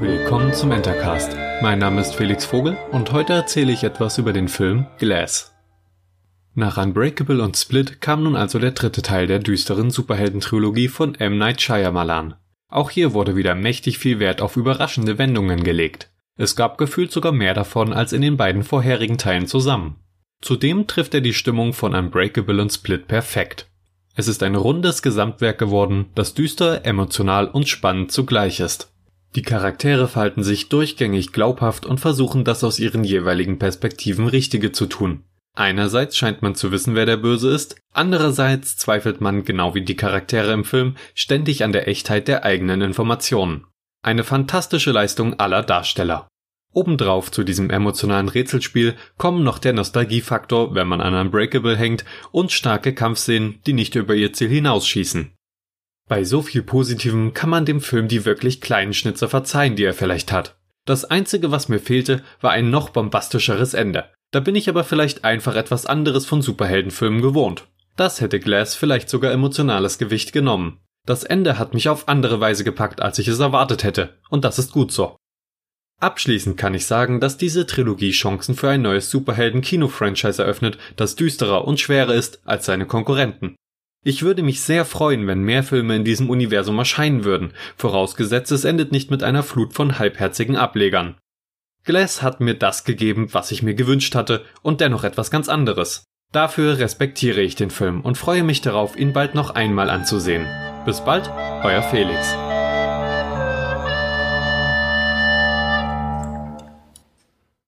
willkommen zum Entercast. Mein Name ist Felix Vogel und heute erzähle ich etwas über den Film Glass. Nach Unbreakable und Split kam nun also der dritte Teil der düsteren Superhelden-Trilogie von M. Night Shyamalan. Auch hier wurde wieder mächtig viel Wert auf überraschende Wendungen gelegt. Es gab gefühlt sogar mehr davon als in den beiden vorherigen Teilen zusammen. Zudem trifft er die Stimmung von Unbreakable und Split perfekt. Es ist ein rundes Gesamtwerk geworden, das düster, emotional und spannend zugleich ist. Die Charaktere verhalten sich durchgängig glaubhaft und versuchen das aus ihren jeweiligen Perspektiven Richtige zu tun. Einerseits scheint man zu wissen, wer der Böse ist, andererseits zweifelt man, genau wie die Charaktere im Film, ständig an der Echtheit der eigenen Informationen. Eine fantastische Leistung aller Darsteller. Obendrauf zu diesem emotionalen Rätselspiel kommen noch der Nostalgiefaktor, wenn man an Unbreakable hängt, und starke Kampfszenen, die nicht über ihr Ziel hinausschießen. Bei so viel Positivem kann man dem Film die wirklich kleinen Schnitzer verzeihen, die er vielleicht hat. Das einzige, was mir fehlte, war ein noch bombastischeres Ende. Da bin ich aber vielleicht einfach etwas anderes von Superheldenfilmen gewohnt. Das hätte Glass vielleicht sogar emotionales Gewicht genommen. Das Ende hat mich auf andere Weise gepackt, als ich es erwartet hätte, und das ist gut so. Abschließend kann ich sagen, dass diese Trilogie Chancen für ein neues Superhelden-Kino-Franchise eröffnet, das düsterer und schwerer ist als seine Konkurrenten. Ich würde mich sehr freuen, wenn mehr Filme in diesem Universum erscheinen würden, vorausgesetzt es endet nicht mit einer Flut von halbherzigen Ablegern. Glass hat mir das gegeben, was ich mir gewünscht hatte, und dennoch etwas ganz anderes. Dafür respektiere ich den Film und freue mich darauf, ihn bald noch einmal anzusehen. Bis bald, euer Felix.